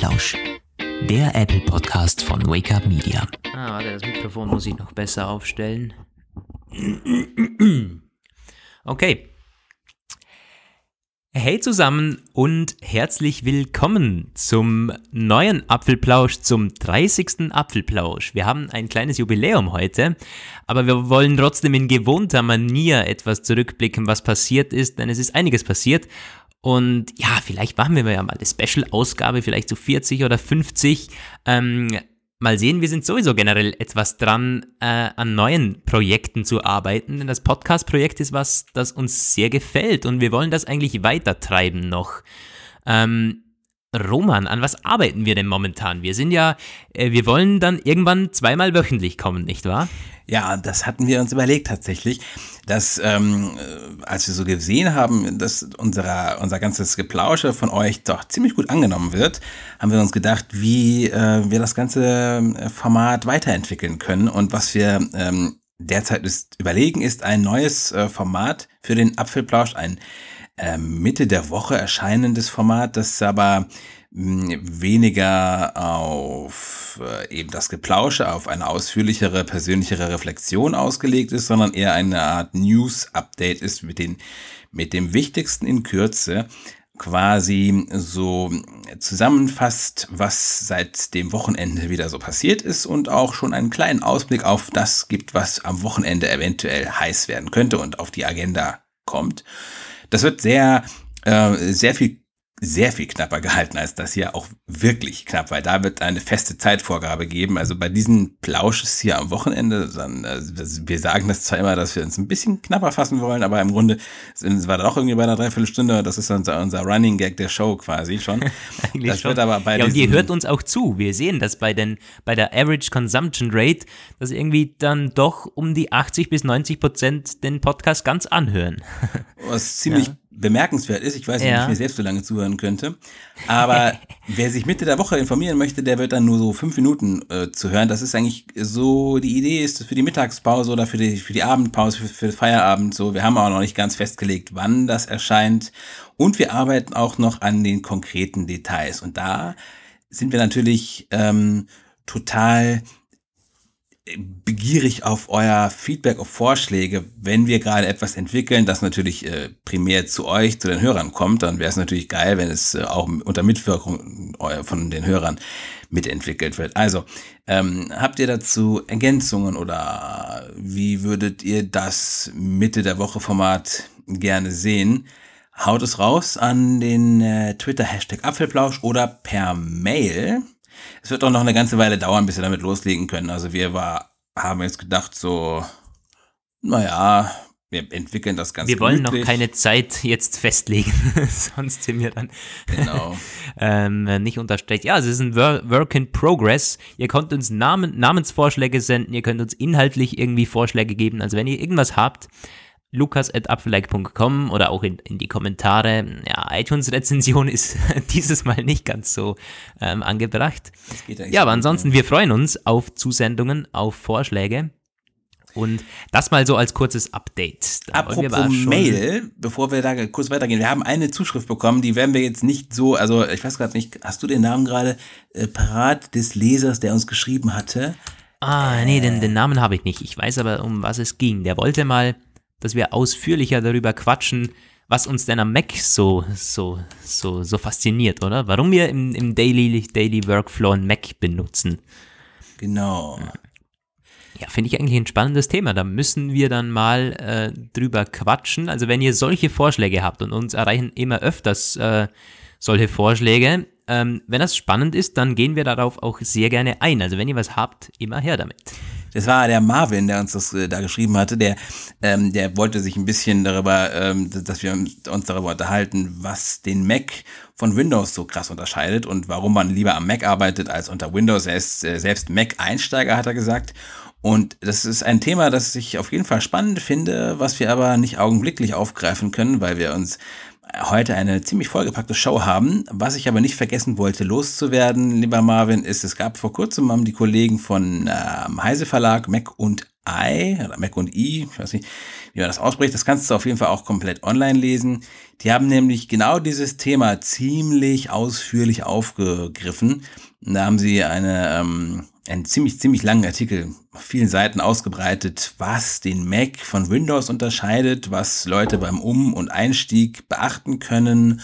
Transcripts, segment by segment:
Apfelplausch, der Apple Podcast von Wake Up Media. Ah, warte, das Mikrofon muss ich noch besser aufstellen. Okay. Hey zusammen und herzlich willkommen zum neuen Apfelplausch, zum 30. Apfelplausch. Wir haben ein kleines Jubiläum heute, aber wir wollen trotzdem in gewohnter Manier etwas zurückblicken, was passiert ist, denn es ist einiges passiert. Und ja, vielleicht machen wir ja mal eine Special-Ausgabe, vielleicht so 40 oder 50. Ähm, mal sehen, wir sind sowieso generell etwas dran, äh, an neuen Projekten zu arbeiten, denn das Podcast-Projekt ist was, das uns sehr gefällt und wir wollen das eigentlich weitertreiben noch. Ähm, Roman, an was arbeiten wir denn momentan? Wir sind ja, äh, wir wollen dann irgendwann zweimal wöchentlich kommen, nicht wahr? Ja, das hatten wir uns überlegt tatsächlich, dass ähm, äh, als wir so gesehen haben, dass unser, unser ganzes Geplausche von euch doch ziemlich gut angenommen wird, haben wir uns gedacht, wie äh, wir das ganze äh, Format weiterentwickeln können und was wir ähm, derzeit ist, überlegen, ist ein neues äh, Format für den Apfelplausch, ein Mitte der Woche erscheinendes Format, das aber weniger auf äh, eben das Geplausche, auf eine ausführlichere, persönlichere Reflexion ausgelegt ist, sondern eher eine Art News-Update ist mit, den, mit dem Wichtigsten in Kürze quasi so zusammenfasst, was seit dem Wochenende wieder so passiert ist und auch schon einen kleinen Ausblick auf das gibt, was am Wochenende eventuell heiß werden könnte und auf die Agenda kommt. Das wird sehr, äh, sehr viel sehr viel knapper gehalten als das hier auch wirklich knapp, weil da wird eine feste Zeitvorgabe geben. Also bei diesen Plausches hier am Wochenende, dann, äh, wir sagen das zwar immer, dass wir uns ein bisschen knapper fassen wollen, aber im Grunde sind wir da auch irgendwie bei einer Dreiviertelstunde. Das ist unser, unser Running Gag der Show quasi schon. Eigentlich das schon. wird aber bei Ja, und ihr hört uns auch zu. Wir sehen das bei den, bei der Average Consumption Rate, dass irgendwie dann doch um die 80 bis 90 Prozent den Podcast ganz anhören. Was ziemlich ja bemerkenswert ist. Ich weiß nicht, ja. ob ich mir selbst so lange zuhören könnte. Aber wer sich Mitte der Woche informieren möchte, der wird dann nur so fünf Minuten äh, zu hören. Das ist eigentlich so, die Idee ist für die Mittagspause oder für die, für die Abendpause, für, für Feierabend so. Wir haben auch noch nicht ganz festgelegt, wann das erscheint. Und wir arbeiten auch noch an den konkreten Details. Und da sind wir natürlich ähm, total begierig auf euer Feedback, auf Vorschläge. Wenn wir gerade etwas entwickeln, das natürlich äh, primär zu euch, zu den Hörern kommt, dann wäre es natürlich geil, wenn es äh, auch unter Mitwirkung von den Hörern mitentwickelt wird. Also, ähm, habt ihr dazu Ergänzungen oder wie würdet ihr das Mitte der Woche Format gerne sehen? Haut es raus an den äh, Twitter-Hashtag Apfelplausch oder per Mail es wird auch noch eine ganze Weile dauern, bis wir damit loslegen können. Also wir war, haben jetzt gedacht, so, naja, wir entwickeln das Ganze. Wir wollen gemütlich. noch keine Zeit jetzt festlegen, sonst sind wir dann genau. ähm, nicht unterstreicht. Ja, es ist ein Work in Progress. Ihr könnt uns Namen, Namensvorschläge senden, ihr könnt uns inhaltlich irgendwie Vorschläge geben. Also wenn ihr irgendwas habt, lukas.apfelike.com oder auch in, in die Kommentare. Ja, iTunes-Rezension ist dieses Mal nicht ganz so ähm, angebracht. Ja, aber ansonsten, wir freuen uns auf Zusendungen, auf Vorschläge. Und das mal so als kurzes Update. Da Apropos Mail, bevor wir da kurz weitergehen, wir haben eine Zuschrift bekommen, die werden wir jetzt nicht so, also ich weiß gerade nicht, hast du den Namen gerade äh, parat des Lesers, der uns geschrieben hatte? Ah, nee, den, den Namen habe ich nicht. Ich weiß aber, um was es ging. Der wollte mal dass wir ausführlicher darüber quatschen, was uns denn am Mac so, so, so, so fasziniert, oder? Warum wir im, im Daily, Daily Workflow ein Mac benutzen. Genau. Ja, finde ich eigentlich ein spannendes Thema. Da müssen wir dann mal äh, drüber quatschen. Also wenn ihr solche Vorschläge habt und uns erreichen immer öfters äh, solche Vorschläge, ähm, wenn das spannend ist, dann gehen wir darauf auch sehr gerne ein. Also wenn ihr was habt, immer her damit. Das war der Marvin, der uns das äh, da geschrieben hatte. Der, ähm, der wollte sich ein bisschen darüber, ähm, dass wir uns darüber unterhalten, was den Mac von Windows so krass unterscheidet und warum man lieber am Mac arbeitet als unter Windows. Er ist äh, selbst Mac-Einsteiger, hat er gesagt. Und das ist ein Thema, das ich auf jeden Fall spannend finde, was wir aber nicht augenblicklich aufgreifen können, weil wir uns heute eine ziemlich vollgepackte Show haben. Was ich aber nicht vergessen wollte, loszuwerden, lieber Marvin, ist, es gab vor kurzem haben die Kollegen von ähm, Heise Verlag, Mac und I oder Mac und I, ich weiß nicht, wie man das ausspricht, das kannst du auf jeden Fall auch komplett online lesen. Die haben nämlich genau dieses Thema ziemlich ausführlich aufgegriffen. Da haben sie eine, ähm, einen ziemlich, ziemlich langen Artikel auf vielen Seiten ausgebreitet, was den Mac von Windows unterscheidet, was Leute beim Um- und Einstieg beachten können,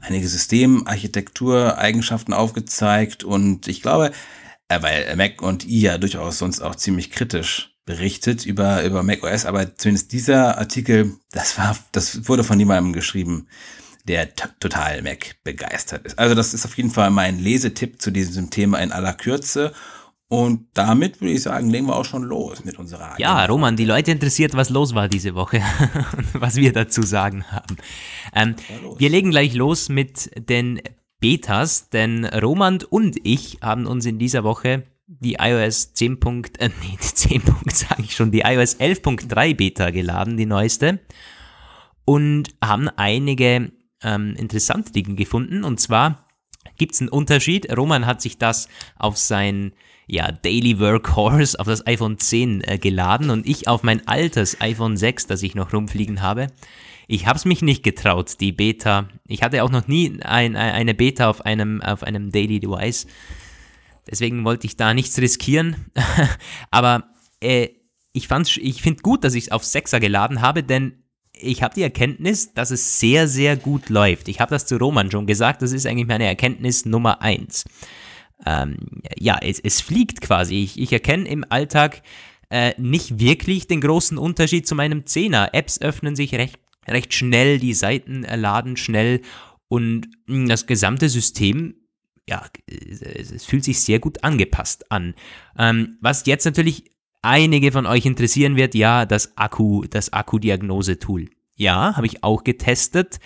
einige Systemarchitektureigenschaften aufgezeigt und ich glaube, äh, weil Mac und I ja durchaus sonst auch ziemlich kritisch berichtet über, über macOS, aber zumindest dieser Artikel, das war, das wurde von jemandem geschrieben, der total Mac begeistert ist. Also das ist auf jeden Fall mein Lesetipp zu diesem Thema in aller Kürze. Und damit würde ich sagen, legen wir auch schon los mit unserer Agenda. Ja, Roman, die Leute interessiert, was los war diese Woche und was wir dazu sagen haben. Ähm, wir legen gleich los mit den Betas, denn Roman und ich haben uns in dieser Woche die iOS 10. Äh, nee, 10. sage ich schon, die iOS 11.3 Beta geladen, die neueste, und haben einige ähm, interessante Dinge gefunden. Und zwar gibt es einen Unterschied. Roman hat sich das auf sein ja, Daily Workhorse, auf das iPhone 10 äh, geladen und ich auf mein altes iPhone 6, das ich noch rumfliegen habe. Ich habe es mich nicht getraut, die Beta. Ich hatte auch noch nie ein, eine Beta auf einem, auf einem Daily Device. Deswegen wollte ich da nichts riskieren. Aber äh, ich, ich finde gut, dass ich es auf 6er geladen habe, denn ich habe die Erkenntnis, dass es sehr, sehr gut läuft. Ich habe das zu Roman schon gesagt, das ist eigentlich meine Erkenntnis Nummer 1. Ähm, ja, es, es fliegt quasi. Ich, ich erkenne im Alltag äh, nicht wirklich den großen Unterschied zu meinem 10er. Apps öffnen sich recht recht schnell, die Seiten laden schnell und hm, das gesamte System, ja, es fühlt sich sehr gut angepasst an. Ähm, was jetzt natürlich einige von euch interessieren wird, ja, das Akku, das Akku-Diagnose-Tool. Ja, habe ich auch getestet,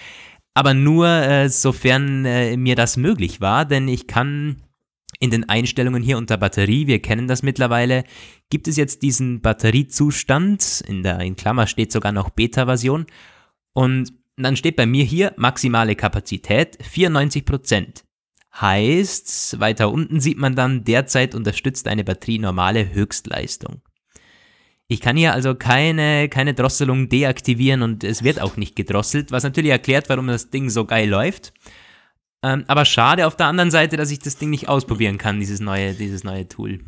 aber nur äh, sofern äh, mir das möglich war, denn ich kann in den Einstellungen hier unter Batterie, wir kennen das mittlerweile, gibt es jetzt diesen Batteriezustand, in der in Klammer steht sogar noch Beta-Version und dann steht bei mir hier maximale Kapazität 94%. Heißt, weiter unten sieht man dann, derzeit unterstützt eine Batterie normale Höchstleistung. Ich kann hier also keine, keine Drosselung deaktivieren und es wird auch nicht gedrosselt, was natürlich erklärt, warum das Ding so geil läuft. Ähm, aber schade auf der anderen Seite, dass ich das Ding nicht ausprobieren kann, dieses neue, dieses neue Tool.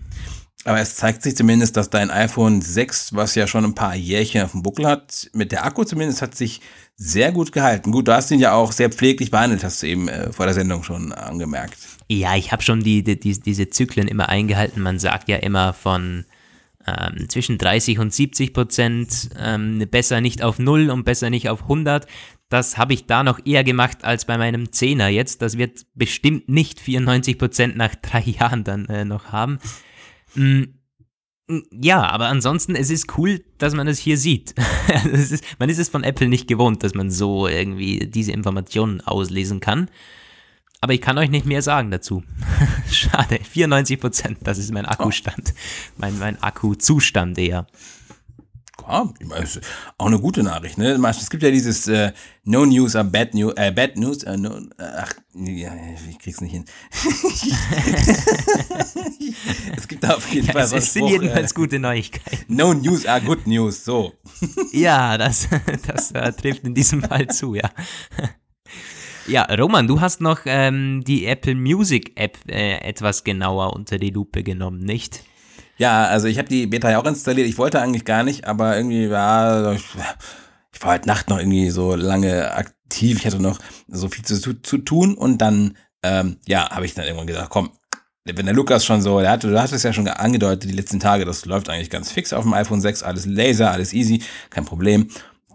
Aber es zeigt sich zumindest, dass dein iPhone 6, was ja schon ein paar Jährchen auf dem Buckel hat, mit der Akku zumindest hat sich sehr gut gehalten. Gut, du hast ihn ja auch sehr pfleglich behandelt, hast du eben äh, vor der Sendung schon angemerkt. Ja, ich habe schon die, die, diese Zyklen immer eingehalten. Man sagt ja immer von ähm, zwischen 30 und 70 Prozent ähm, besser nicht auf 0 und besser nicht auf 100. Das habe ich da noch eher gemacht als bei meinem 10er jetzt. Das wird bestimmt nicht 94 Prozent nach drei Jahren dann äh, noch haben. Mm, mm, ja, aber ansonsten, es ist cool, dass man es hier sieht. ist, man ist es von Apple nicht gewohnt, dass man so irgendwie diese Informationen auslesen kann. Aber ich kann euch nicht mehr sagen dazu. Schade, 94 Prozent, das ist mein Akkustand. Mein, mein Akkuzustand eher ja, auch eine gute Nachricht. Ne? Es gibt ja dieses äh, No News are Bad, New, äh, bad News. Äh, no, äh, ach, ja, ich krieg's nicht hin. es gibt da auf jeden ja, Fall so Es sind Spruch, jedenfalls äh, gute Neuigkeiten. No News are Good News, so. ja, das, das äh, trifft in diesem Fall zu, ja. Ja, Roman, du hast noch ähm, die Apple Music App äh, etwas genauer unter die Lupe genommen, nicht? Ja, also ich habe die Beta ja auch installiert. Ich wollte eigentlich gar nicht, aber irgendwie war ich, ich war heute Nacht noch irgendwie so lange aktiv. Ich hatte noch so viel zu, zu tun und dann ähm, ja, habe ich dann irgendwann gesagt, komm, wenn der Lukas schon so, der hat, du hast es ja schon angedeutet die letzten Tage, das läuft eigentlich ganz fix auf dem iPhone 6, alles Laser, alles easy, kein Problem.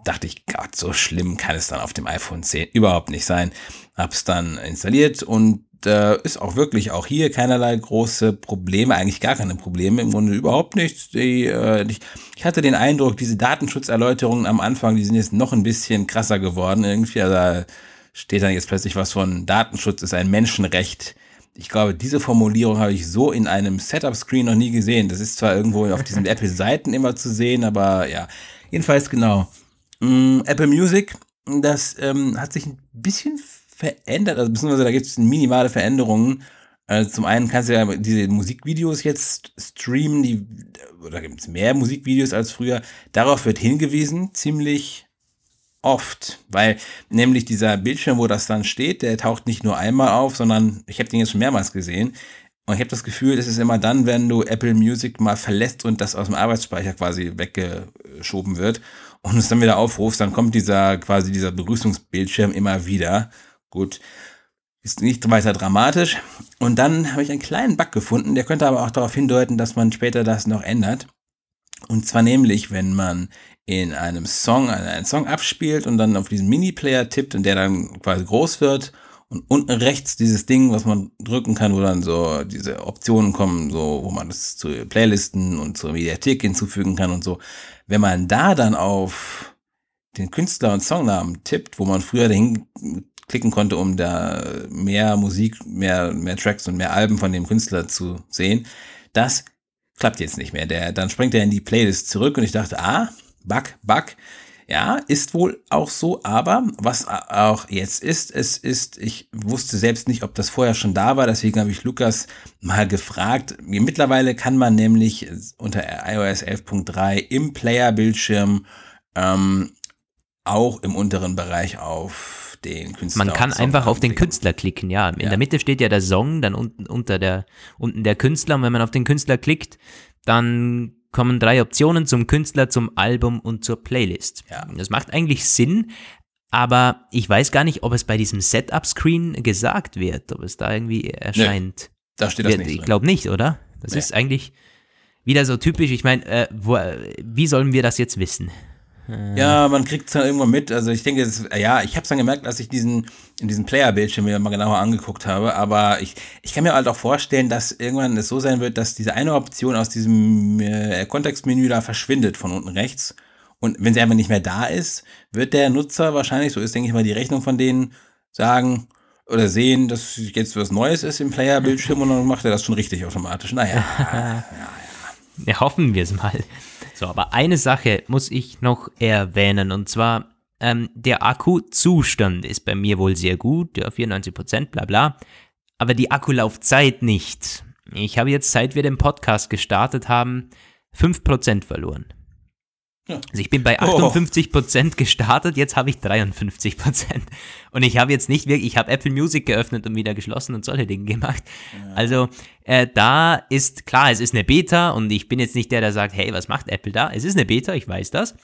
Dachte ich, Gott, so schlimm kann es dann auf dem iPhone 10 überhaupt nicht sein. Hab's dann installiert und äh, ist auch wirklich auch hier keinerlei große Probleme, eigentlich gar keine Probleme, im Grunde überhaupt nichts. Die, äh, ich, ich, hatte den Eindruck, diese Datenschutzerläuterungen am Anfang, die sind jetzt noch ein bisschen krasser geworden. Irgendwie, also da steht dann jetzt plötzlich was von Datenschutz ist ein Menschenrecht. Ich glaube, diese Formulierung habe ich so in einem Setup-Screen noch nie gesehen. Das ist zwar irgendwo auf diesen Apple-Seiten immer zu sehen, aber ja, jedenfalls genau. Mm, Apple Music, das ähm, hat sich ein bisschen verändert, also beziehungsweise da gibt es minimale Veränderungen. Also zum einen kannst du ja diese Musikvideos jetzt streamen, die, oder gibt es mehr Musikvideos als früher. Darauf wird hingewiesen, ziemlich oft, weil nämlich dieser Bildschirm, wo das dann steht, der taucht nicht nur einmal auf, sondern ich habe den jetzt schon mehrmals gesehen. Und ich habe das Gefühl, das ist immer dann, wenn du Apple Music mal verlässt und das aus dem Arbeitsspeicher quasi weggeschoben wird und es dann wieder aufrufst, dann kommt dieser quasi dieser Begrüßungsbildschirm immer wieder. Gut, ist nicht weiter dramatisch. Und dann habe ich einen kleinen Bug gefunden, der könnte aber auch darauf hindeuten, dass man später das noch ändert. Und zwar nämlich, wenn man in einem Song einen Song abspielt und dann auf diesen Mini-Player tippt und der dann quasi groß wird und unten rechts dieses Ding, was man drücken kann, wo dann so diese Optionen kommen, so wo man das zu Playlisten und zur Mediathek hinzufügen kann und so. Wenn man da dann auf den Künstler und Songnamen tippt, wo man früher dahin klicken konnte, um da mehr Musik, mehr, mehr Tracks und mehr Alben von dem Künstler zu sehen, das klappt jetzt nicht mehr. Der, dann springt er in die Playlist zurück und ich dachte, ah, Bug, Bug. Ja, ist wohl auch so, aber was auch jetzt ist, es ist, ich wusste selbst nicht, ob das vorher schon da war, deswegen habe ich Lukas mal gefragt. Mittlerweile kann man nämlich unter iOS 11.3 im Player-Bildschirm ähm, auch im unteren Bereich auf den Künstler. Man kann einfach auf den Künstler klicken, ja. In ja. der Mitte steht ja der Song, dann unten unter der unten der Künstler und wenn man auf den Künstler klickt, dann kommen drei Optionen zum Künstler, zum Album und zur Playlist. Ja. Das macht eigentlich Sinn, aber ich weiß gar nicht, ob es bei diesem Setup-Screen gesagt wird, ob es da irgendwie erscheint. Nee, da steht das nicht. Ich glaube nicht, oder? Das nee. ist eigentlich wieder so typisch. Ich meine, äh, wie sollen wir das jetzt wissen? Ja, man kriegt es dann irgendwann mit. Also ich denke, das, ja, ich habe es dann gemerkt, als ich diesen in diesem Player-Bildschirm mir mal genauer angeguckt habe. Aber ich, ich kann mir halt auch vorstellen, dass irgendwann es so sein wird, dass diese eine Option aus diesem äh, Kontextmenü da verschwindet von unten rechts. Und wenn sie einfach nicht mehr da ist, wird der Nutzer wahrscheinlich, so ist denke ich mal die Rechnung von denen, sagen oder sehen, dass jetzt was Neues ist im Player-Bildschirm und dann macht er das schon richtig automatisch. Naja, ja, ja. Ja hoffen wir es mal. So, aber eine Sache muss ich noch erwähnen und zwar ähm, der Akkuzustand ist bei mir wohl sehr gut, ja, 94 Prozent, bla bla, aber die Akkulaufzeit nicht. Ich habe jetzt, seit wir den Podcast gestartet haben, 5% verloren. Ja. Also ich bin bei 58 Prozent oh. gestartet, jetzt habe ich 53 Prozent. Und ich habe jetzt nicht wirklich, ich habe Apple Music geöffnet und wieder geschlossen und solche Dinge gemacht. Ja. Also äh, da ist klar, es ist eine Beta und ich bin jetzt nicht der, der sagt, hey, was macht Apple da? Es ist eine Beta, ich weiß das.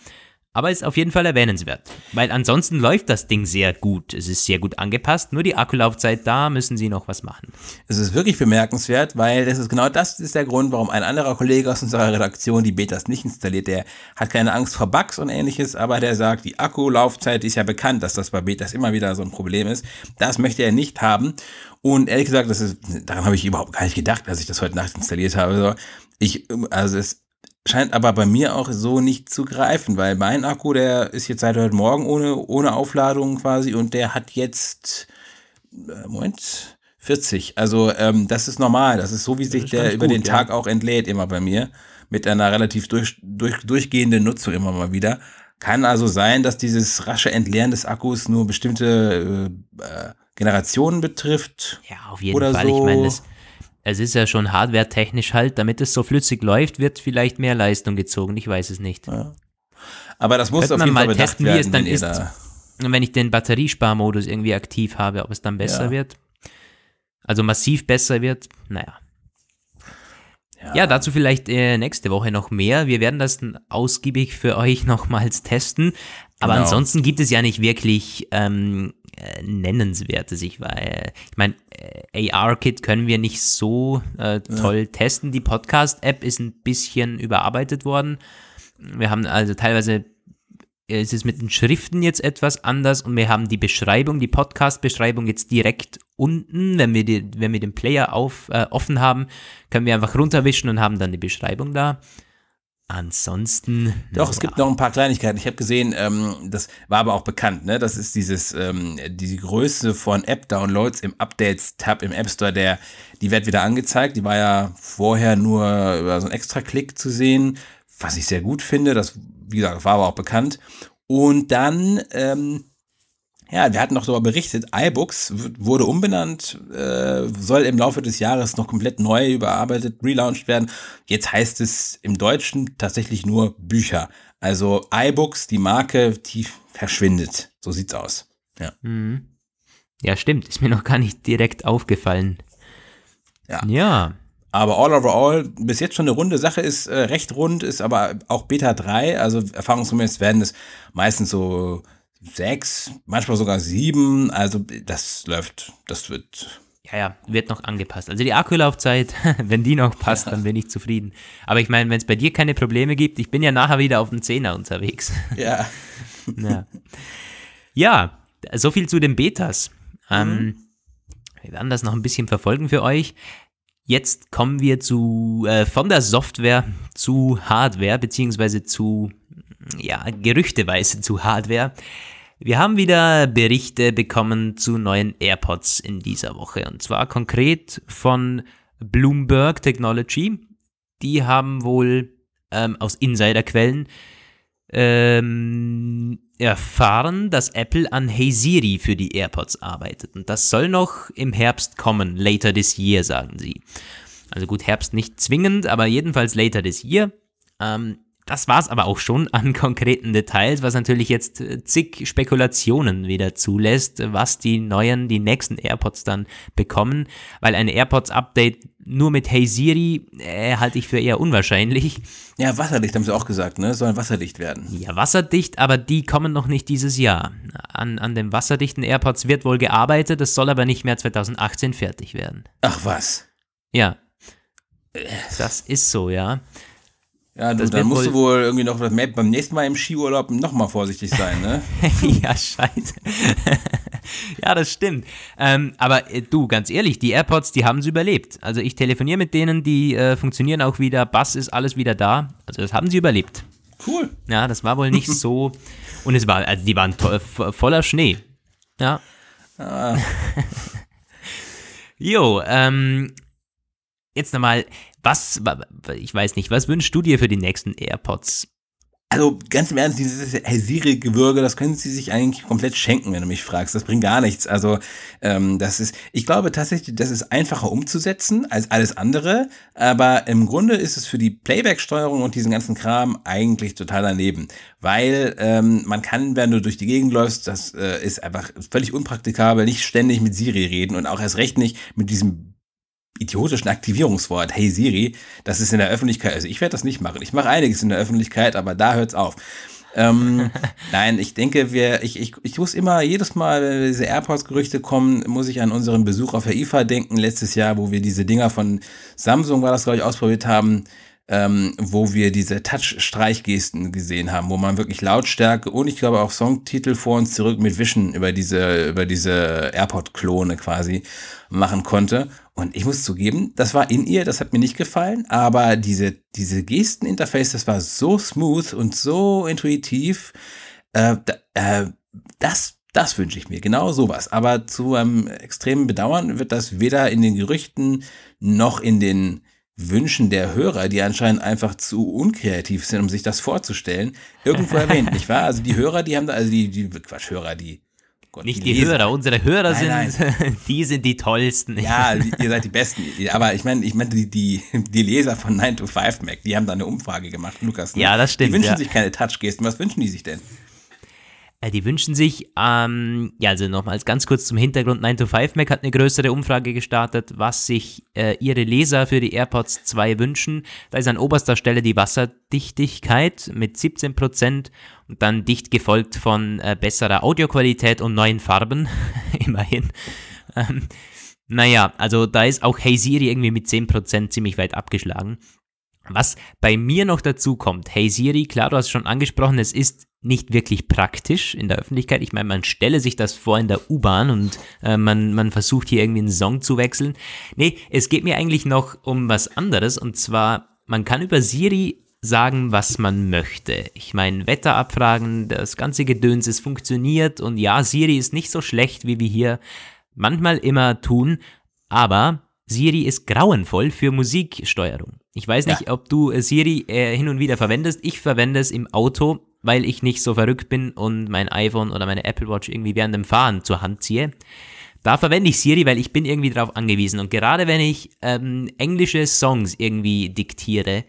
Aber ist auf jeden Fall erwähnenswert, weil ansonsten läuft das Ding sehr gut. Es ist sehr gut angepasst, nur die Akkulaufzeit, da müssen sie noch was machen. Es ist wirklich bemerkenswert, weil das ist genau das ist der Grund, warum ein anderer Kollege aus unserer Redaktion die Betas nicht installiert. Der hat keine Angst vor Bugs und ähnliches, aber der sagt, die Akkulaufzeit ist ja bekannt, dass das bei Betas immer wieder so ein Problem ist. Das möchte er nicht haben. Und ehrlich gesagt, das ist, daran habe ich überhaupt gar nicht gedacht, als ich das heute Nacht installiert habe. Ich, also es scheint aber bei mir auch so nicht zu greifen, weil mein Akku, der ist jetzt seit heute Morgen ohne, ohne Aufladung quasi und der hat jetzt, äh, Moment, 40. Also ähm, das ist normal. Das ist so, wie sich der über gut, den Tag ja. auch entlädt immer bei mir. Mit einer relativ durch, durch, durchgehenden Nutzung immer mal wieder. Kann also sein, dass dieses rasche Entleeren des Akkus nur bestimmte äh, äh Generationen betrifft. Ja, auf jeden Fall. So. Ich meine, das, es ist ja schon hardware-technisch halt, damit es so flüssig läuft, wird vielleicht mehr Leistung gezogen. Ich weiß es nicht. Ja. Aber das muss auf jeden Fall mal testen, werden, wie es dann ist, da wenn ich den Batteriesparmodus irgendwie aktiv habe, ob es dann besser ja. wird. Also massiv besser wird. Naja. Ja, ja dazu vielleicht äh, nächste Woche noch mehr. Wir werden das ausgiebig für euch nochmals testen. Aber genau. ansonsten gibt es ja nicht wirklich ähm, äh, nennenswertes. Ich war, äh, ich meine, äh, AR-Kit können wir nicht so äh, toll ja. testen. Die Podcast-App ist ein bisschen überarbeitet worden. Wir haben also teilweise es ist mit den Schriften jetzt etwas anders und wir haben die Beschreibung, die Podcast-Beschreibung jetzt direkt unten. Wenn wir, die, wenn wir den Player auf, äh, offen haben, können wir einfach runterwischen und haben dann die Beschreibung da. Ansonsten. Doch, es gibt noch ein paar Kleinigkeiten. Ich habe gesehen, ähm, das war aber auch bekannt, ne? Das ist dieses, ähm, die Größe von App-Downloads im Updates-Tab im App Store, der, die wird wieder angezeigt. Die war ja vorher nur über so einen Extra-Klick zu sehen, was ich sehr gut finde. Das, wie gesagt, war aber auch bekannt. Und dann, ähm, Ja, wir hatten noch darüber berichtet, iBooks wurde umbenannt, äh, soll im Laufe des Jahres noch komplett neu überarbeitet, relaunched werden. Jetzt heißt es im Deutschen tatsächlich nur Bücher. Also iBooks, die Marke, die verschwindet. So sieht's aus. Ja. Mhm. Ja, stimmt. Ist mir noch gar nicht direkt aufgefallen. Ja. Ja. Aber all over all, bis jetzt schon eine runde Sache ist, äh, recht rund, ist aber auch Beta 3. Also erfahrungsgemäß werden es meistens so sechs, manchmal sogar sieben. Also das läuft, das wird. Ja, ja, wird noch angepasst. Also die Akkulaufzeit, wenn die noch passt, dann bin ich zufrieden. Aber ich meine, wenn es bei dir keine Probleme gibt, ich bin ja nachher wieder auf dem Zehner unterwegs. Ja. ja. ja, so viel zu den Betas. Ähm, mhm. Ähm, wir werden das noch ein bisschen verfolgen für euch. Jetzt kommen wir zu äh, von der Software zu Hardware, beziehungsweise zu, ja, gerüchteweise zu Hardware. Wir haben wieder Berichte bekommen zu neuen AirPods in dieser Woche. Und zwar konkret von Bloomberg Technology. Die haben wohl ähm, aus Insiderquellen ähm, erfahren, dass Apple an Hey Siri für die AirPods arbeitet. Und das soll noch im Herbst kommen, later this year, sagen sie. Also gut, Herbst nicht zwingend, aber jedenfalls later this year. Ähm, das war es aber auch schon an konkreten Details, was natürlich jetzt äh, zig Spekulationen wieder zulässt, was die neuen, die nächsten AirPods dann bekommen, weil ein AirPods-Update nur mit Hey Siri äh, halte ich für eher unwahrscheinlich. Ja, wasserdicht haben sie auch gesagt, ne? Sollen wasserdicht werden. Ja, wasserdicht, aber die kommen noch nicht dieses Jahr. An, an dem wasserdichten AirPods wird wohl gearbeitet, das soll aber nicht mehr 2018 fertig werden. Ach was. Ja. Das ist so, ja. Ja, du, dann musst wohl du wohl irgendwie noch beim nächsten Mal im Skiurlaub nochmal vorsichtig sein, ne? ja, scheiße. ja, das stimmt. Ähm, aber äh, du, ganz ehrlich, die AirPods, die haben es überlebt. Also ich telefoniere mit denen, die äh, funktionieren auch wieder, Bass ist alles wieder da. Also das haben sie überlebt. Cool. Ja, das war wohl nicht so. Und es war, also die waren voller Schnee. Ja. Ah. jo, ähm, jetzt nochmal, was, ich weiß nicht, was wünschst du dir für die nächsten AirPods? Also ganz im Ernst, dieses Siri-Gewürge, das können sie sich eigentlich komplett schenken, wenn du mich fragst. Das bringt gar nichts. Also ähm, das ist, ich glaube tatsächlich, das ist einfacher umzusetzen als alles andere. Aber im Grunde ist es für die Playback-Steuerung und diesen ganzen Kram eigentlich total daneben. Weil ähm, man kann, wenn du durch die Gegend läufst, das äh, ist einfach völlig unpraktikabel, nicht ständig mit Siri reden und auch erst recht nicht mit diesem idiotischen Aktivierungswort, hey Siri, das ist in der Öffentlichkeit, also ich werde das nicht machen. Ich mache einiges in der Öffentlichkeit, aber da hört's auf. ähm, nein, ich denke, wir, ich, ich, ich muss immer, jedes Mal, wenn diese AirPods-Gerüchte kommen, muss ich an unseren Besuch auf der IFA denken, letztes Jahr, wo wir diese Dinger von Samsung, war das, glaube ich, ausprobiert haben, ähm, wo wir diese Touch-Streichgesten gesehen haben, wo man wirklich Lautstärke und ich glaube auch Songtitel vor uns zurück mit Wischen über diese, über diese AirPod-Klone quasi machen konnte. Und ich muss zugeben, das war in ihr, das hat mir nicht gefallen, aber diese, diese Gesten-Interface, das war so smooth und so intuitiv, äh, äh, das, das wünsche ich mir, genau sowas. Aber zu einem extremen Bedauern wird das weder in den Gerüchten noch in den Wünschen der Hörer, die anscheinend einfach zu unkreativ sind, um sich das vorzustellen, irgendwo erwähnt, nicht wahr? Also die Hörer, die haben da, also die, die Quatsch, Hörer, die Gott, nicht die, die Hörer, unsere Hörer nein, sind, nein. die sind die tollsten. Ja, ihr seid die Besten. Aber ich meine, ich meine, die, die, die Leser von 9 to 5 Mac, die haben da eine Umfrage gemacht, Lukas. Ne? Ja, das stimmt. Die wünschen ja. sich keine Touch-Gesten. Was wünschen die sich denn? Äh, die wünschen sich, ähm, ja, also nochmals ganz kurz zum Hintergrund, 9 to 5 Mac hat eine größere Umfrage gestartet, was sich äh, ihre Leser für die AirPods 2 wünschen. Da ist an oberster Stelle die Wasserdichtigkeit mit 17% und dann dicht gefolgt von äh, besserer Audioqualität und neuen Farben, immerhin. Ähm, naja, also da ist auch Hey Siri irgendwie mit 10% ziemlich weit abgeschlagen. Was bei mir noch dazu kommt, Hey Siri, klar, du hast schon angesprochen, es ist nicht wirklich praktisch in der Öffentlichkeit. Ich meine, man stelle sich das vor in der U-Bahn und äh, man, man versucht hier irgendwie einen Song zu wechseln. Nee, es geht mir eigentlich noch um was anderes und zwar, man kann über Siri sagen, was man möchte. Ich meine, Wetterabfragen, das ganze Gedöns, es funktioniert und ja, Siri ist nicht so schlecht, wie wir hier manchmal immer tun, aber Siri ist grauenvoll für Musiksteuerung. Ich weiß nicht, ja. ob du Siri äh, hin und wieder verwendest. Ich verwende es im Auto weil ich nicht so verrückt bin und mein iPhone oder meine Apple Watch irgendwie während dem Fahren zur Hand ziehe. Da verwende ich Siri, weil ich bin irgendwie darauf angewiesen. Und gerade wenn ich ähm, englische Songs irgendwie diktiere,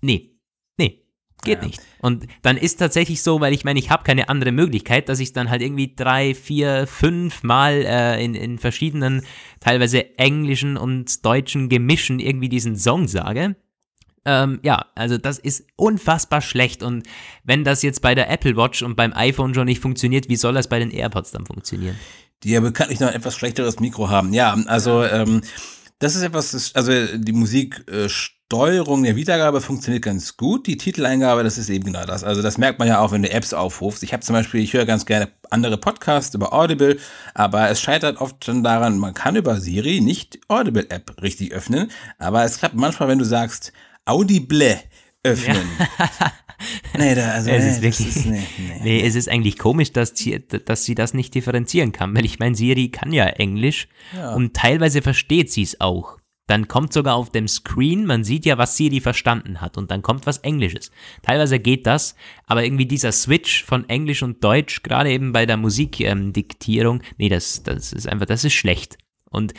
nee, nee, geht ja. nicht. Und dann ist tatsächlich so, weil ich meine, ich habe keine andere Möglichkeit, dass ich dann halt irgendwie drei, vier, fünf Mal äh, in, in verschiedenen, teilweise englischen und deutschen Gemischen irgendwie diesen Song sage. Ähm, ja, also das ist unfassbar schlecht. Und wenn das jetzt bei der Apple Watch und beim iPhone schon nicht funktioniert, wie soll das bei den AirPods dann funktionieren? Die ja bekanntlich noch ein etwas schlechteres Mikro haben. Ja, also ähm, das ist etwas, also die Musiksteuerung der Wiedergabe funktioniert ganz gut. Die Titeleingabe, das ist eben genau das. Also das merkt man ja auch, wenn du Apps aufrufst. Ich habe zum Beispiel, ich höre ganz gerne andere Podcasts über Audible, aber es scheitert oft schon daran, man kann über Siri nicht Audible-App richtig öffnen, aber es klappt manchmal, wenn du sagst, Audible öffnen. Ja. nee, da, also, es nee, ist wirklich, ist, nee, nee, nee, es ist eigentlich komisch, dass sie, dass sie das nicht differenzieren kann, weil ich meine, Siri kann ja Englisch ja. und teilweise versteht sie es auch. Dann kommt sogar auf dem Screen, man sieht ja, was Siri verstanden hat und dann kommt was Englisches. Teilweise geht das, aber irgendwie dieser Switch von Englisch und Deutsch, gerade eben bei der Musikdiktierung, ähm, nee, das, das ist einfach, das ist schlecht. Und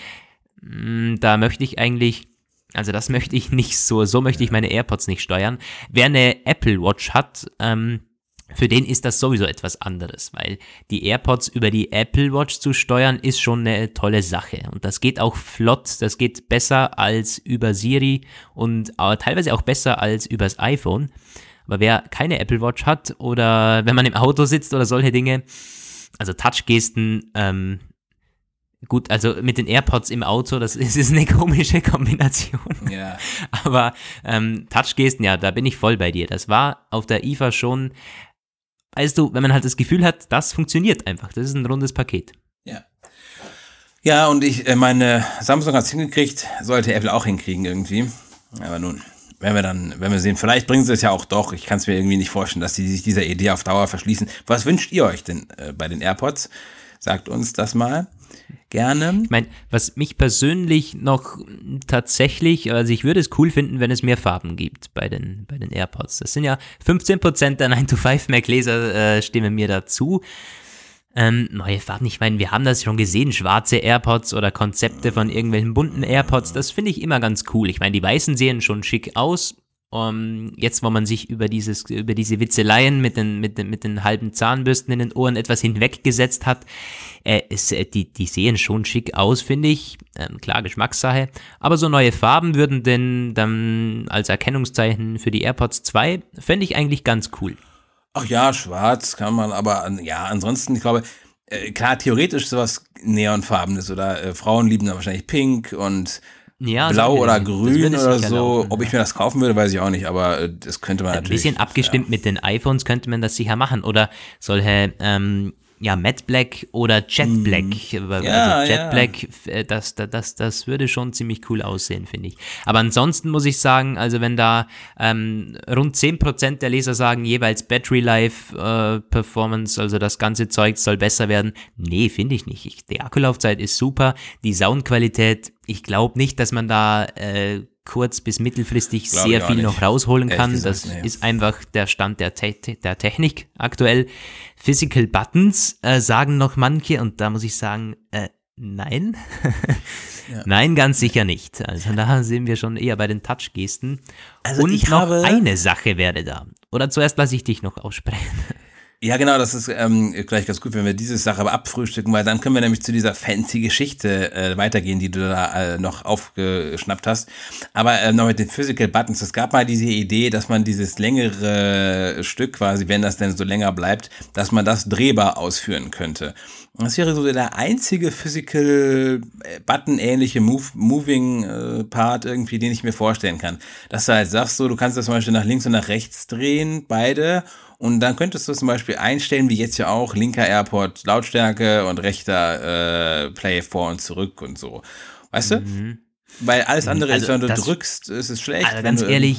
mh, mm, da möchte ich eigentlich also das möchte ich nicht so, so möchte ich meine AirPods nicht steuern. Wer eine Apple Watch hat, ähm, für den ist das sowieso etwas anderes, weil die AirPods über die Apple Watch zu steuern ist schon eine tolle Sache. Und das geht auch flott, das geht besser als über Siri und teilweise auch besser als übers iPhone. Aber wer keine Apple Watch hat oder wenn man im Auto sitzt oder solche Dinge, also Touchgesten ähm, Gut, also mit den AirPods im Auto, das ist, ist eine komische Kombination. Ja. Aber ähm, Touchgesten, ja, da bin ich voll bei dir. Das war auf der IFA schon, weißt du, wenn man halt das Gefühl hat, das funktioniert einfach. Das ist ein rundes Paket. Ja. Ja, und ich äh, meine, Samsung hat es hingekriegt, sollte Apple auch hinkriegen irgendwie. Aber nun, wenn wir dann, wenn wir sehen, vielleicht bringen sie es ja auch doch. Ich kann es mir irgendwie nicht vorstellen, dass sie sich dieser Idee auf Dauer verschließen. Was wünscht ihr euch denn äh, bei den AirPods? Sagt uns das mal gerne. Ich meine, was mich persönlich noch tatsächlich, also ich würde es cool finden, wenn es mehr Farben gibt bei den, bei den AirPods. Das sind ja 15% der 9-to-5 Mac-Leser äh, stimmen mir dazu. Ähm, neue Farben, ich meine, wir haben das schon gesehen, schwarze AirPods oder Konzepte von irgendwelchen bunten AirPods, das finde ich immer ganz cool. Ich meine, die weißen sehen schon schick aus, um, jetzt, wo man sich über dieses, über diese Witzeleien mit den, mit den, mit den halben Zahnbürsten in den Ohren etwas hinweggesetzt hat, äh, ist, äh, die, die sehen schon schick aus, finde ich. Ähm, klar, Geschmackssache. Aber so neue Farben würden denn dann als Erkennungszeichen für die AirPods 2, fände ich eigentlich ganz cool. Ach ja, schwarz kann man, aber ja, ansonsten, ich glaube, äh, klar, theoretisch sowas Neonfarbenes oder äh, Frauen lieben dann wahrscheinlich pink und ja, blau oder grün oder so. Laufen, Ob ich mir das kaufen würde, weiß ich auch nicht, aber äh, das könnte man natürlich. Ein bisschen abgestimmt ja. mit den iPhones könnte man das sicher machen. Oder solche ähm, ja, Matte Black oder Jet hm. Black. Mm. Also ja, Jet ja. Black, äh, das, das, das würde schon ziemlich cool aussehen, finde ich. Aber ansonsten muss ich sagen, also wenn da ähm, rund 10% der Leser sagen, jeweils Battery Life äh, Performance, also das ganze Zeug soll besser werden, nee, finde ich nicht. Ich, die Akkulaufzeit ist super, die Soundqualität, ich glaube nicht, dass man da äh, kurz- bis mittelfristig Glaub sehr viel noch rausholen kann. Gesagt, das nee. ist einfach der Stand der, Te der Technik aktuell. Physical Buttons äh, sagen noch manche und da muss ich sagen, äh, nein. ja. Nein, ganz sicher nicht. Also da sind wir schon eher bei den Touch-Gesten. Also und ich noch habe eine Sache wäre da. Oder zuerst lasse ich dich noch aussprechen. Ja, genau, das ist ähm, gleich ganz gut, wenn wir diese Sache aber abfrühstücken, weil dann können wir nämlich zu dieser fancy Geschichte äh, weitergehen, die du da äh, noch aufgeschnappt hast. Aber äh, noch mit den Physical Buttons. Es gab mal diese Idee, dass man dieses längere Stück quasi, wenn das denn so länger bleibt, dass man das drehbar ausführen könnte. Das wäre so der einzige Physical äh, Button-ähnliche Move, Moving äh, Part irgendwie, den ich mir vorstellen kann. Dass du halt sagst, so, du kannst das zum Beispiel nach links und nach rechts drehen, beide und dann könntest du zum Beispiel einstellen, wie jetzt ja auch, linker Airport Lautstärke und rechter äh, Play vor und zurück und so. Weißt du? Mhm. Weil alles andere also ist, wenn du das, drückst, ist es schlecht. Also ganz ehrlich,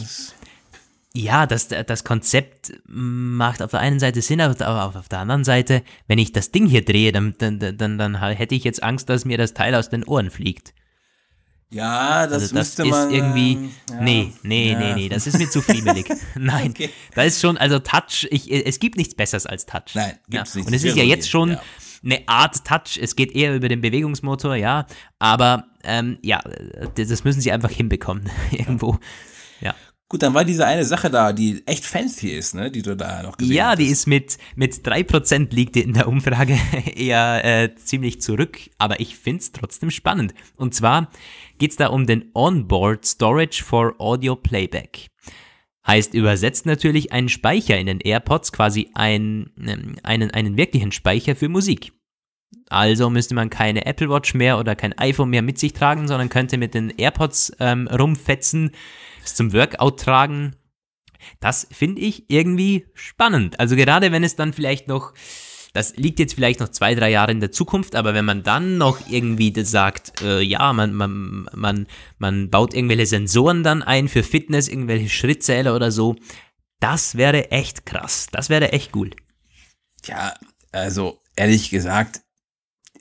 ja, das, das Konzept macht auf der einen Seite Sinn, aber auf der anderen Seite, wenn ich das Ding hier drehe, dann, dann, dann, dann hätte ich jetzt Angst, dass mir das Teil aus den Ohren fliegt. Ja, das, also das müsste ist man. irgendwie, ja, nee, nee, ja. nee, nee, das ist mir zu friemelig. Nein, Okay. da ist schon, also Touch, ich, es gibt nichts Besseres als Touch. Nein, gibt's ja. nicht. Und es ist ja jetzt schon eine Art Touch, es geht eher über den Bewegungsmotor, ja, aber ähm, ja, das das müssen sie einfach hinbekommen, irgendwo. Ja. Gut, dann war diese eine Sache da, die echt fancy ist, ne, die du da noch gesehen Ja, hast. die ist mit, mit 3% liegt die in der Umfrage eher äh, ziemlich zurück, aber ich finde es trotzdem spannend. Und zwar geht es da um den Onboard Storage for Audio Playback. Heißt übersetzt natürlich einen Speicher in den AirPods, quasi ein, ähm, einen, einen wirklichen Speicher für Musik. Also müsste man keine Apple Watch mehr oder kein iPhone mehr mit sich tragen, sondern könnte mit den AirPods ähm, rumfetzen, es zum Workout tragen. Das finde ich irgendwie spannend. Also gerade wenn es dann vielleicht noch, das liegt jetzt vielleicht noch zwei, drei Jahre in der Zukunft, aber wenn man dann noch irgendwie sagt, äh, ja, man, man, man, man baut irgendwelche Sensoren dann ein für Fitness, irgendwelche Schrittzähler oder so, das wäre echt krass. Das wäre echt cool. Tja, also ehrlich gesagt,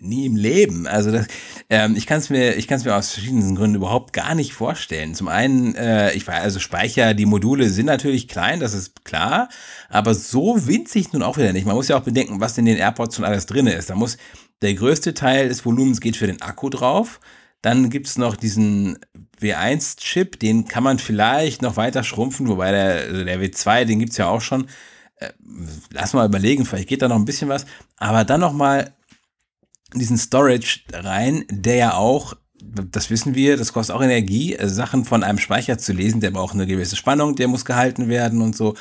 nie im Leben. Also das, ähm, ich kann es mir, ich kann es mir aus verschiedenen Gründen überhaupt gar nicht vorstellen. Zum einen, äh, ich war also Speicher, die Module sind natürlich klein, das ist klar, aber so winzig nun auch wieder nicht. Man muss ja auch bedenken, was in den AirPods schon alles drin ist. Da muss der größte Teil des Volumens geht für den Akku drauf. Dann gibt's noch diesen W1-Chip, den kann man vielleicht noch weiter schrumpfen, wobei der, also der W2, den gibt's ja auch schon. Äh, lass mal überlegen, vielleicht geht da noch ein bisschen was. Aber dann noch mal diesen Storage rein, der ja auch, das wissen wir, das kostet auch Energie, äh, Sachen von einem Speicher zu lesen, der braucht eine gewisse Spannung, der muss gehalten werden und so.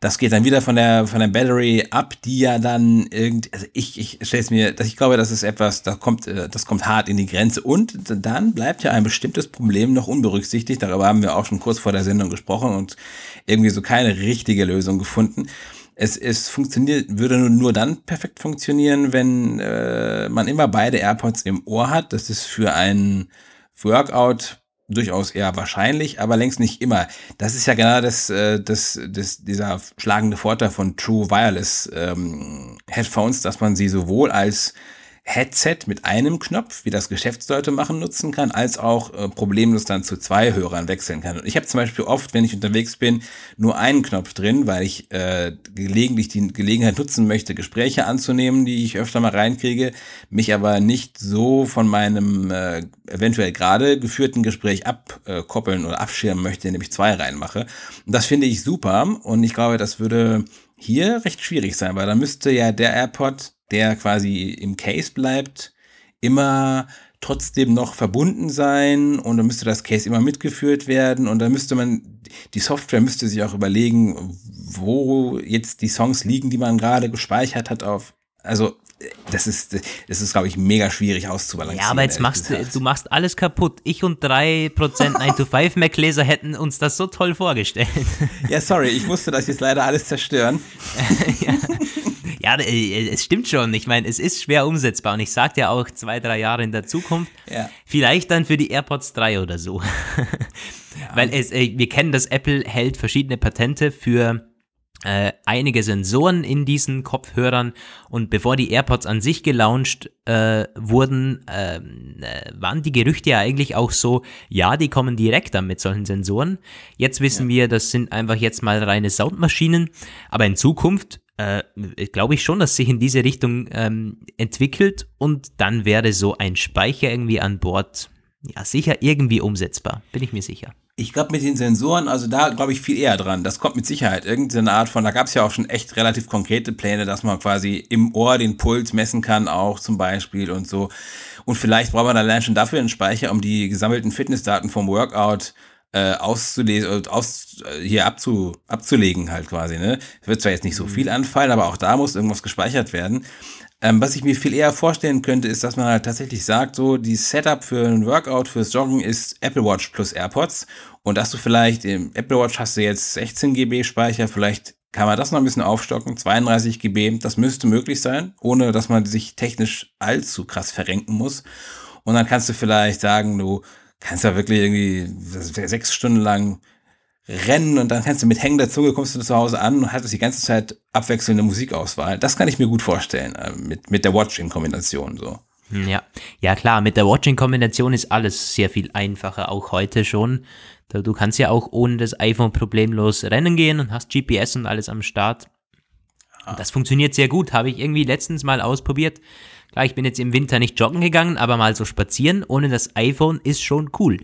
Das geht dann wieder von der von der Battery ab, die ja dann irgendwie, also ich ich stelle es mir, ich glaube, das ist etwas, da kommt äh, das kommt hart in die Grenze und dann bleibt ja ein bestimmtes Problem noch unberücksichtigt. Darüber haben wir auch schon kurz vor der Sendung gesprochen und irgendwie so keine richtige Lösung gefunden. Es, es funktioniert, würde nur, dann perfekt funktionieren, wenn äh, man immer beide AirPods im Ohr hat. Das ist für ein Workout durchaus eher wahrscheinlich, aber längst nicht immer. Das ist ja genau das, äh, das, das, dieser schlagende Vorteil von True Wireless ähm, Headphones, dass man sie sowohl als Headset mit einem Knopf, wie das Geschäftsleute machen, nutzen kann, als auch äh, problemlos dann zu zwei Hörern wechseln kann. Und ich habe zum Beispiel oft, wenn ich unterwegs bin, nur einen Knopf drin, weil ich äh, gelegentlich die Gelegenheit nutzen möchte, Gespräche anzunehmen, die ich öfter mal reinkriege, mich aber nicht so von meinem äh, eventuell gerade geführten Gespräch abkoppeln oder abschirmen möchte, indem ich zwei reinmache. Und das finde ich super und ich glaube, das würde hier recht schwierig sein, weil da müsste ja der AirPod der quasi im Case bleibt, immer trotzdem noch verbunden sein und dann müsste das Case immer mitgeführt werden und dann müsste man, die Software müsste sich auch überlegen, wo jetzt die Songs liegen, die man gerade gespeichert hat auf, also das ist, das ist, glaube ich, mega schwierig auszubalancieren. Ja, aber jetzt machst du, gesagt. du machst alles kaputt. Ich und 3% 9-to-5 Mac-Leser hätten uns das so toll vorgestellt. Ja, sorry, ich musste das jetzt leider alles zerstören. Ja, äh, es stimmt schon. Ich meine, es ist schwer umsetzbar und ich sagte ja auch zwei, drei Jahre in der Zukunft. Ja. Vielleicht dann für die AirPods 3 oder so. Weil es, äh, wir kennen, dass Apple hält verschiedene Patente für äh, einige Sensoren in diesen Kopfhörern und bevor die AirPods an sich gelauncht äh, wurden, ähm, äh, waren die Gerüchte ja eigentlich auch so, ja, die kommen direkt dann mit solchen Sensoren. Jetzt wissen wir, das sind einfach jetzt mal reine Soundmaschinen, aber in Zukunft äh, glaube ich schon, dass sich in diese Richtung ähm, entwickelt und dann wäre so ein Speicher irgendwie an Bord ja sicher irgendwie umsetzbar, bin ich mir sicher. Ich glaube, mit den Sensoren, also da glaube ich viel eher dran. Das kommt mit Sicherheit. Irgendeine Art von, da gab es ja auch schon echt relativ konkrete Pläne, dass man quasi im Ohr den Puls messen kann, auch zum Beispiel und so. Und vielleicht braucht man dann allein schon dafür einen Speicher, um die gesammelten Fitnessdaten vom Workout äh, auszulesen, aus, äh, hier abzu, abzulegen halt quasi, ne? Wird zwar jetzt nicht so viel anfallen, aber auch da muss irgendwas gespeichert werden. Ähm, was ich mir viel eher vorstellen könnte, ist, dass man halt tatsächlich sagt, so die Setup für ein Workout, fürs Joggen ist Apple Watch plus AirPods und dass du vielleicht im Apple Watch hast du jetzt 16 GB Speicher, vielleicht kann man das noch ein bisschen aufstocken, 32 GB, das müsste möglich sein, ohne dass man sich technisch allzu krass verrenken muss. Und dann kannst du vielleicht sagen, du kannst da wirklich irgendwie sechs Stunden lang rennen und dann kannst du mit hängender Zunge kommst du zu Hause an und hattest die ganze Zeit abwechselnde Musikauswahl. Das kann ich mir gut vorstellen, äh, mit, mit der Watch in Kombination so. Ja, ja klar, mit der Watching-Kombination ist alles sehr viel einfacher, auch heute schon. Du kannst ja auch ohne das iPhone problemlos rennen gehen und hast GPS und alles am Start. Und das funktioniert sehr gut, habe ich irgendwie letztens mal ausprobiert. Klar, ich bin jetzt im Winter nicht joggen gegangen, aber mal so spazieren ohne das iPhone ist schon cool.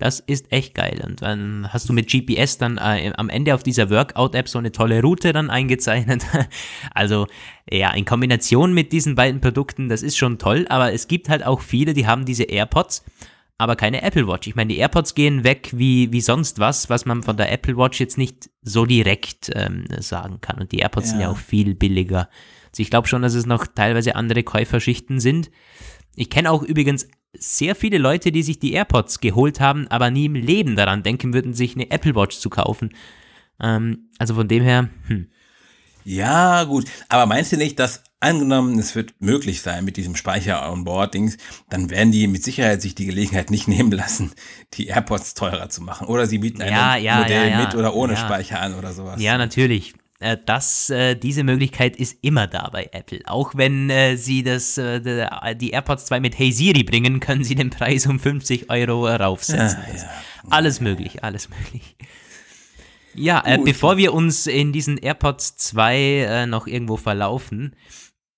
Das ist echt geil. Und dann hast du mit GPS dann äh, am Ende auf dieser Workout-App so eine tolle Route dann eingezeichnet. also ja, in Kombination mit diesen beiden Produkten, das ist schon toll, aber es gibt halt auch viele, die haben diese AirPods aber keine Apple Watch. Ich meine, die AirPods gehen weg wie, wie sonst was, was man von der Apple Watch jetzt nicht so direkt ähm, sagen kann. Und die AirPods ja. sind ja auch viel billiger. Also ich glaube schon, dass es noch teilweise andere Käuferschichten sind. Ich kenne auch übrigens sehr viele Leute, die sich die AirPods geholt haben, aber nie im Leben daran denken würden, sich eine Apple Watch zu kaufen. Ähm, also von dem her, hm. Ja, gut. Aber meinst du nicht, dass angenommen, es wird möglich sein mit diesem Speicher on board Dings, dann werden die mit Sicherheit sich die Gelegenheit nicht nehmen lassen, die AirPods teurer zu machen. Oder sie bieten ein ja, ja, Modell ja, mit oder ohne Speicher an oder sowas. Ja, natürlich. Äh, das, äh, diese Möglichkeit ist immer da bei Apple. Auch wenn äh, sie das, die AirPods 2 mit Hey Siri bringen, können sie den Preis um 50 Euro raufsetzen. Ja, alles möglich, alles möglich. Ja, bevor wir uns in diesen AirPods 2 äh, noch irgendwo verlaufen,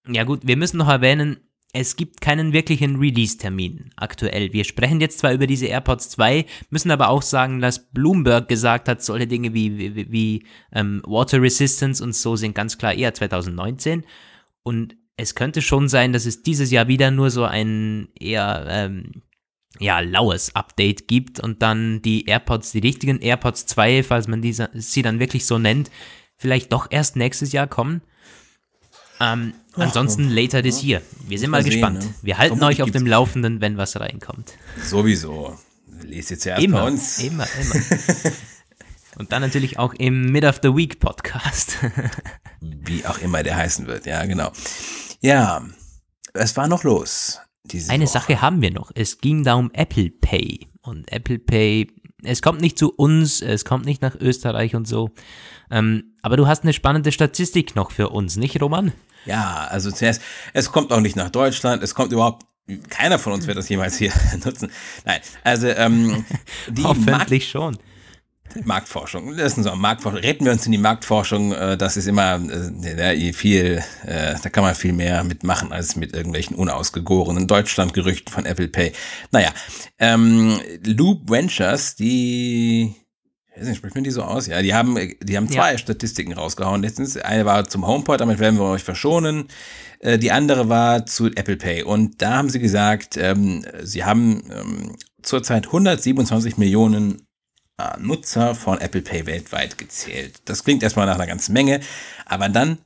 ja gut, wir müssen noch erwähnen, es gibt keinen wirklichen Release-Termin aktuell. Wir sprechen jetzt zwar über diese AirPods 2, müssen aber auch sagen, dass Bloomberg gesagt hat, solche Dinge wie, wie, wie ähm, Water Resistance und so sind ganz klar eher 2019. Und es könnte schon sein, dass es dieses Jahr wieder nur so ein eher ähm, ja, laues Update gibt und dann die AirPods, die richtigen AirPods 2, falls man diese, sie dann wirklich so nennt, vielleicht doch erst nächstes Jahr kommen. Ähm, Ach, ansonsten later this year. Wir sind mal gespannt. Sehen, ne? Wir halten euch auf dem Laufenden, wenn was reinkommt. Sowieso. Lest jetzt ja erst immer, bei uns. Immer, immer. Und dann natürlich auch im Mid of the Week Podcast. Wie auch immer der heißen wird, ja, genau. Ja, es war noch los. Eine Woche. Sache haben wir noch. Es ging da um Apple Pay. Und Apple Pay, es kommt nicht zu uns, es kommt nicht nach Österreich und so. Ähm, aber du hast eine spannende Statistik noch für uns, nicht, Roman? Ja, also zuerst, es kommt auch nicht nach Deutschland, es kommt überhaupt keiner von uns wird das jemals hier nutzen. Nein, also ähm, die Hoffentlich schon. Marktforschung. Das ist so Marktforschung. Retten wir uns in die Marktforschung. Äh, das ist immer äh, viel, äh, da kann man viel mehr mitmachen als mit irgendwelchen unausgegorenen Deutschlandgerüchten von Apple Pay. Naja, ähm, Loop Ventures, die weiß nicht, spricht man die so aus? Ja, die haben, die haben zwei ja. Statistiken rausgehauen letztens. Eine war zum HomePod, damit werden wir euch verschonen. Äh, die andere war zu Apple Pay. Und da haben sie gesagt, ähm, sie haben ähm, zurzeit 127 Millionen äh, Nutzer von Apple Pay weltweit gezählt. Das klingt erstmal nach einer ganzen Menge, aber dann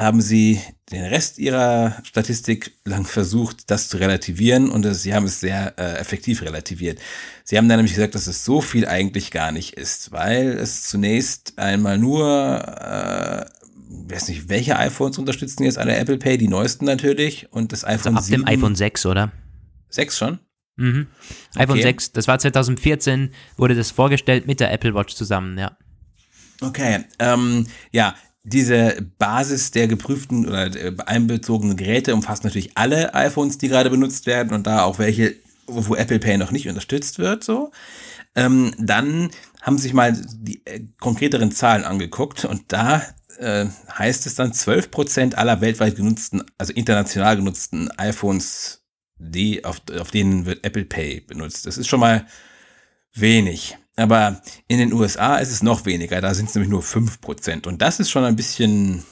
haben sie den Rest ihrer Statistik lang versucht, das zu relativieren und sie haben es sehr äh, effektiv relativiert. Sie haben dann nämlich gesagt, dass es so viel eigentlich gar nicht ist, weil es zunächst einmal nur, äh, weiß nicht, welche iPhones unterstützen jetzt alle Apple Pay, die neuesten natürlich und das iPhone also ab 7. dem iPhone 6, oder? 6 schon? Mhm. iPhone okay. 6, das war 2014, wurde das vorgestellt mit der Apple Watch zusammen, ja. Okay, ähm, ja, diese Basis der geprüften oder einbezogenen Geräte umfasst natürlich alle iPhones, die gerade benutzt werden und da auch welche, wo Apple Pay noch nicht unterstützt wird, so. Ähm, dann haben sich mal die äh, konkreteren Zahlen angeguckt und da äh, heißt es dann 12% aller weltweit genutzten, also international genutzten iPhones die, auf, auf denen wird Apple Pay benutzt. Das ist schon mal wenig. Aber in den USA ist es noch weniger, da sind es nämlich nur 5%. Und das ist schon ein bisschen,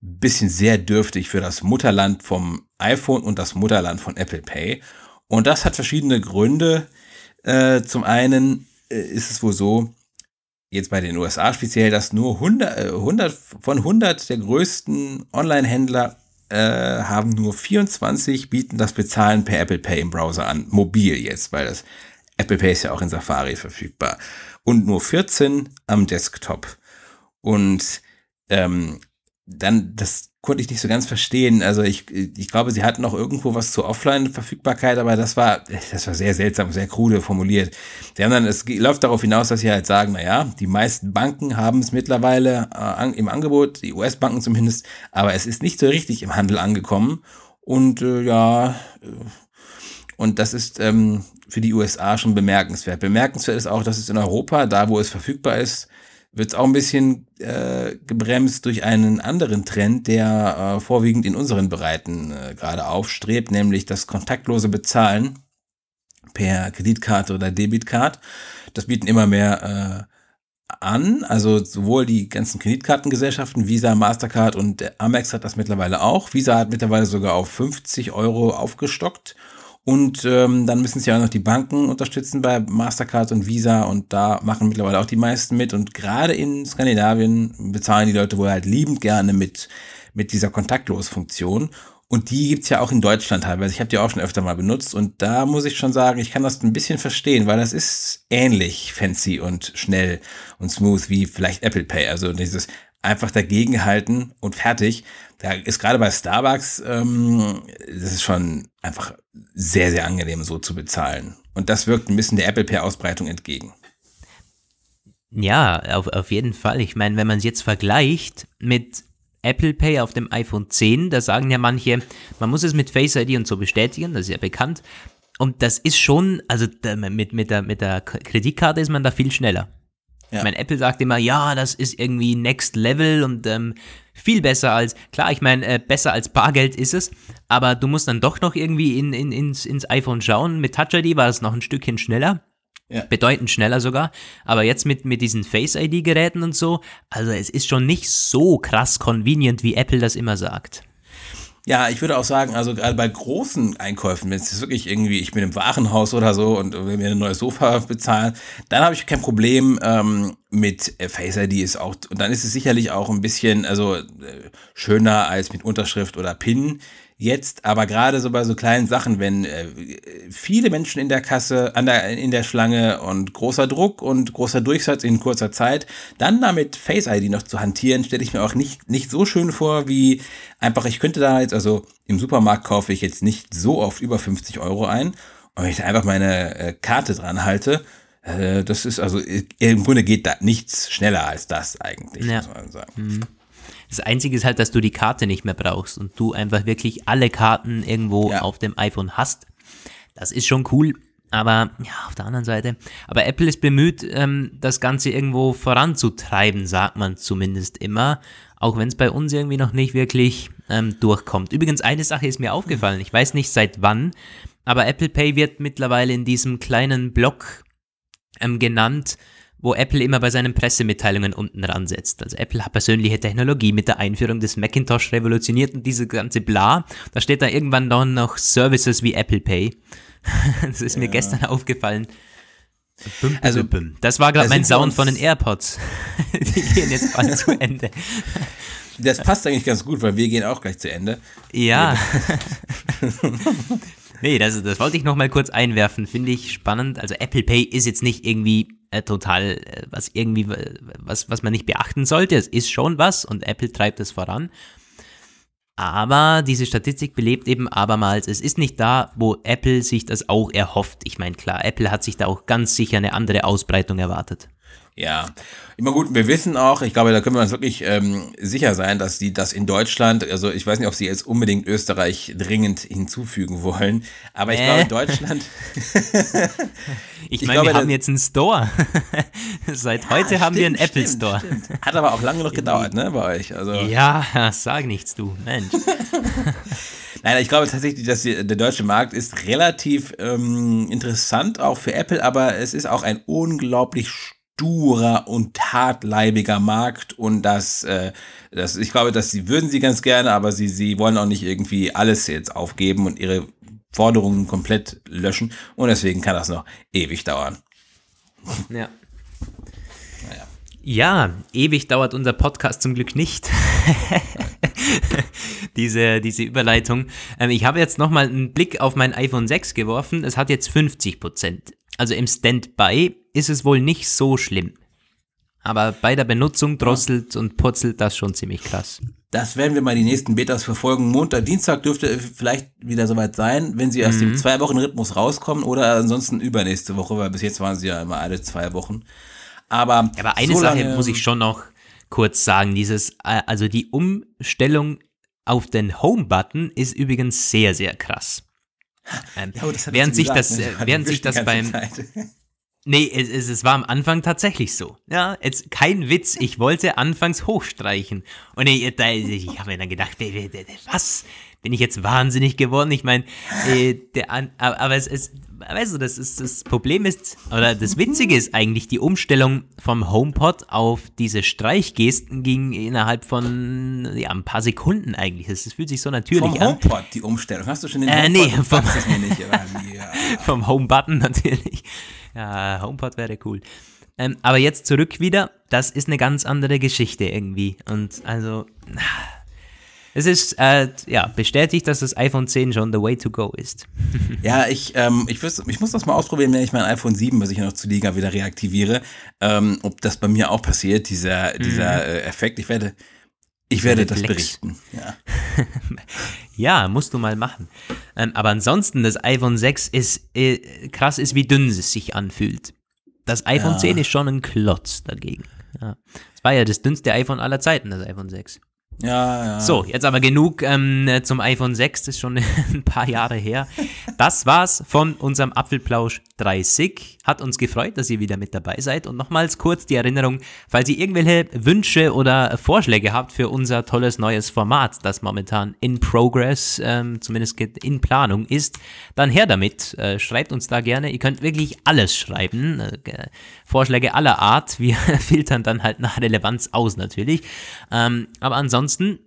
bisschen sehr dürftig für das Mutterland vom iPhone und das Mutterland von Apple Pay. Und das hat verschiedene Gründe. Äh, zum einen äh, ist es wohl so, jetzt bei den USA speziell, dass nur 100, äh, 100 von 100 der größten Online-Händler äh, haben nur 24 bieten das Bezahlen per Apple Pay im Browser an. Mobil jetzt, weil das Apple Pay ist ja auch in Safari verfügbar. Und nur 14 am Desktop. Und ähm, dann, das konnte ich nicht so ganz verstehen. Also ich, ich glaube, sie hatten noch irgendwo was zur Offline-Verfügbarkeit, aber das war, das war sehr seltsam, sehr krude formuliert. Sie haben dann, es läuft darauf hinaus, dass sie halt sagen, na ja, die meisten Banken haben es mittlerweile äh, im Angebot, die US-Banken zumindest, aber es ist nicht so richtig im Handel angekommen. Und äh, ja, äh, und das ist ähm, für die USA schon bemerkenswert. Bemerkenswert ist auch, dass es in Europa, da wo es verfügbar ist, wird es auch ein bisschen äh, gebremst durch einen anderen Trend, der äh, vorwiegend in unseren Breiten äh, gerade aufstrebt, nämlich das kontaktlose Bezahlen per Kreditkarte oder Debitcard. Das bieten immer mehr äh, an, also sowohl die ganzen Kreditkartengesellschaften, Visa, Mastercard und Amex hat das mittlerweile auch. Visa hat mittlerweile sogar auf 50 Euro aufgestockt und ähm, dann müssen sie auch noch die Banken unterstützen bei Mastercard und Visa und da machen mittlerweile auch die meisten mit. Und gerade in Skandinavien bezahlen die Leute wohl halt liebend gerne mit, mit dieser Kontaktlos-Funktion. Und die gibt's ja auch in Deutschland teilweise. Ich habe die auch schon öfter mal benutzt. Und da muss ich schon sagen, ich kann das ein bisschen verstehen, weil das ist ähnlich fancy und schnell und smooth wie vielleicht Apple Pay. Also dieses einfach dagegenhalten und fertig. Da ist gerade bei Starbucks, ähm, das ist schon einfach sehr, sehr angenehm, so zu bezahlen. Und das wirkt ein bisschen der Apple Pay-Ausbreitung entgegen. Ja, auf, auf jeden Fall. Ich meine, wenn man es jetzt vergleicht mit Apple Pay auf dem iPhone 10, da sagen ja manche, man muss es mit Face ID und so bestätigen, das ist ja bekannt. Und das ist schon, also mit, mit, der, mit der Kreditkarte ist man da viel schneller. Ja. Ich meine, Apple sagt immer, ja, das ist irgendwie Next Level und ähm, viel besser als, klar, ich meine, äh, besser als Bargeld ist es, aber du musst dann doch noch irgendwie in, in, ins, ins iPhone schauen. Mit Touch ID war es noch ein Stückchen schneller. Ja. Bedeutend schneller sogar. Aber jetzt mit, mit diesen Face-ID-Geräten und so, also es ist schon nicht so krass convenient, wie Apple das immer sagt. Ja, ich würde auch sagen, also gerade bei großen Einkäufen, wenn es wirklich irgendwie, ich bin im Warenhaus oder so und will mir ein neues Sofa bezahlen, dann habe ich kein Problem ähm, mit Face ID ist auch, und dann ist es sicherlich auch ein bisschen, also äh, schöner als mit Unterschrift oder PIN jetzt, aber gerade so bei so kleinen Sachen, wenn äh, viele Menschen in der Kasse, an der, in der Schlange und großer Druck und großer Durchsatz in kurzer Zeit, dann damit Face ID noch zu hantieren, stelle ich mir auch nicht, nicht so schön vor, wie einfach, ich könnte da jetzt, also im Supermarkt kaufe ich jetzt nicht so oft über 50 Euro ein, und wenn ich da einfach meine äh, Karte dran halte, äh, das ist also, im Grunde geht da nichts schneller als das eigentlich, ja. muss man sagen. Mhm. Das Einzige ist halt, dass du die Karte nicht mehr brauchst und du einfach wirklich alle Karten irgendwo ja. auf dem iPhone hast. Das ist schon cool. Aber ja, auf der anderen Seite. Aber Apple ist bemüht, ähm, das Ganze irgendwo voranzutreiben, sagt man zumindest immer. Auch wenn es bei uns irgendwie noch nicht wirklich ähm, durchkommt. Übrigens, eine Sache ist mir aufgefallen. Ich weiß nicht seit wann, aber Apple Pay wird mittlerweile in diesem kleinen Block ähm, genannt, wo Apple immer bei seinen Pressemitteilungen unten dran setzt. Also Apple hat persönliche Technologie mit der Einführung des Macintosh revolutioniert und diese ganze Bla. Da steht da irgendwann dann noch Services wie Apple Pay. das ist ja. mir gestern aufgefallen. Bum, also, bum. Das war gerade mein Sound von den AirPods. Die gehen jetzt bald zu Ende. Das passt eigentlich ganz gut, weil wir gehen auch gleich zu Ende. Ja. nee, das, das wollte ich noch mal kurz einwerfen. Finde ich spannend. Also Apple Pay ist jetzt nicht irgendwie äh, total, äh, was irgendwie, was, was man nicht beachten sollte. Es ist schon was und Apple treibt es voran. Aber diese Statistik belebt eben abermals, es ist nicht da, wo Apple sich das auch erhofft. Ich meine, klar, Apple hat sich da auch ganz sicher eine andere Ausbreitung erwartet. Ja, immer gut. Wir wissen auch, ich glaube, da können wir uns wirklich ähm, sicher sein, dass die das in Deutschland, also ich weiß nicht, ob sie jetzt unbedingt Österreich dringend hinzufügen wollen, aber ich äh. glaube, Deutschland. ich, ich meine, wir haben jetzt einen Store. Seit ja, heute haben wir einen Apple stimmt, Store. Stimmt. Hat aber auch lange noch gedauert, ne, bei euch. Also. Ja, sag nichts, du, Mensch. Nein, ich glaube tatsächlich, dass der deutsche Markt ist relativ ähm, interessant, auch für Apple, aber es ist auch ein unglaublich sturer und hartleibiger Markt und das, äh, das, ich glaube, dass sie würden sie ganz gerne, aber sie, sie wollen auch nicht irgendwie alles jetzt aufgeben und ihre Forderungen komplett löschen und deswegen kann das noch ewig dauern. Ja. Naja. Ja, ewig dauert unser Podcast zum Glück nicht. diese, diese Überleitung. Ähm, ich habe jetzt nochmal einen Blick auf mein iPhone 6 geworfen. Es hat jetzt 50 Prozent. Also im Standby ist es wohl nicht so schlimm. Aber bei der Benutzung drosselt und purzelt das schon ziemlich krass. Das werden wir mal die nächsten Betas verfolgen. Montag, Dienstag dürfte vielleicht wieder soweit sein, wenn sie aus mhm. dem Zwei-Wochen-Rhythmus rauskommen oder ansonsten übernächste Woche, weil bis jetzt waren sie ja immer alle zwei Wochen. Aber, Aber eine so Sache muss ich schon noch kurz sagen, dieses, äh, also die Umstellung auf den Home-Button ist übrigens sehr, sehr krass. Ähm, ja, während sich gesagt, das, ne? während sich das beim, Nee, es, es, es war am Anfang tatsächlich so. Ja, jetzt kein Witz. Ich wollte anfangs hochstreichen. Und ich, ich habe mir dann gedacht, was? Bin ich jetzt wahnsinnig geworden? Ich meine, äh, aber es ist, weißt du, das ist das Problem ist, oder das Witzige ist eigentlich, die Umstellung vom HomePod auf diese Streichgesten ging innerhalb von ja, ein paar Sekunden eigentlich. Das fühlt sich so natürlich vom an. Vom HomePod, die Umstellung. Hast du schon den äh, HomePod? Nee, vom, nicht, ja. vom Home-Button natürlich. Ja, HomePod wäre cool. Ähm, aber jetzt zurück wieder. Das ist eine ganz andere Geschichte irgendwie. Und also, es ist äh, ja bestätigt, dass das iPhone 10 schon the way to go ist. ja, ich, ähm, ich, wüsste, ich muss das mal ausprobieren, wenn ich mein iPhone 7, was ich noch zu Liga wieder reaktiviere, ähm, ob das bei mir auch passiert, dieser, mhm. dieser äh, Effekt. Ich werde, ich werde das berichten. Ja. ja, musst du mal machen. Ähm, aber ansonsten, das iPhone 6 ist äh, krass, ist wie dünn es sich anfühlt. Das iPhone ja. 10 ist schon ein Klotz dagegen. Ja. Das war ja das dünnste iPhone aller Zeiten, das iPhone 6. Ja, ja. So, jetzt aber genug ähm, zum iPhone 6, das ist schon ein paar Jahre her. Das war's von unserem Apfelplausch 30. Hat uns gefreut, dass ihr wieder mit dabei seid. Und nochmals kurz die Erinnerung, falls ihr irgendwelche Wünsche oder Vorschläge habt für unser tolles neues Format, das momentan in Progress, ähm, zumindest in Planung ist, dann her damit. Äh, schreibt uns da gerne. Ihr könnt wirklich alles schreiben. Äh, Vorschläge aller Art. Wir filtern dann halt nach Relevanz aus natürlich. Ähm, aber ansonsten,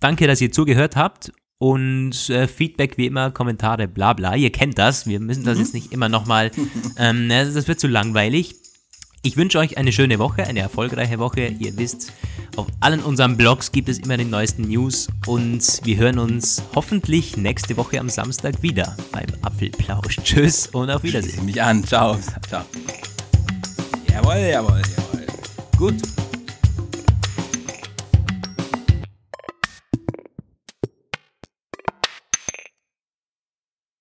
danke, dass ihr zugehört habt und äh, Feedback wie immer, Kommentare, bla bla. Ihr kennt das. Wir müssen das mhm. jetzt nicht immer nochmal. Ähm, das wird zu langweilig. Ich wünsche euch eine schöne Woche, eine erfolgreiche Woche. Ihr wisst, auf allen unseren Blogs gibt es immer die neuesten News und wir hören uns hoffentlich nächste Woche am Samstag wieder beim Apfelplausch. Tschüss und auf Wiedersehen. Mich an. Ciao. Ciao. Jawohl, jawohl, jawohl. Gut.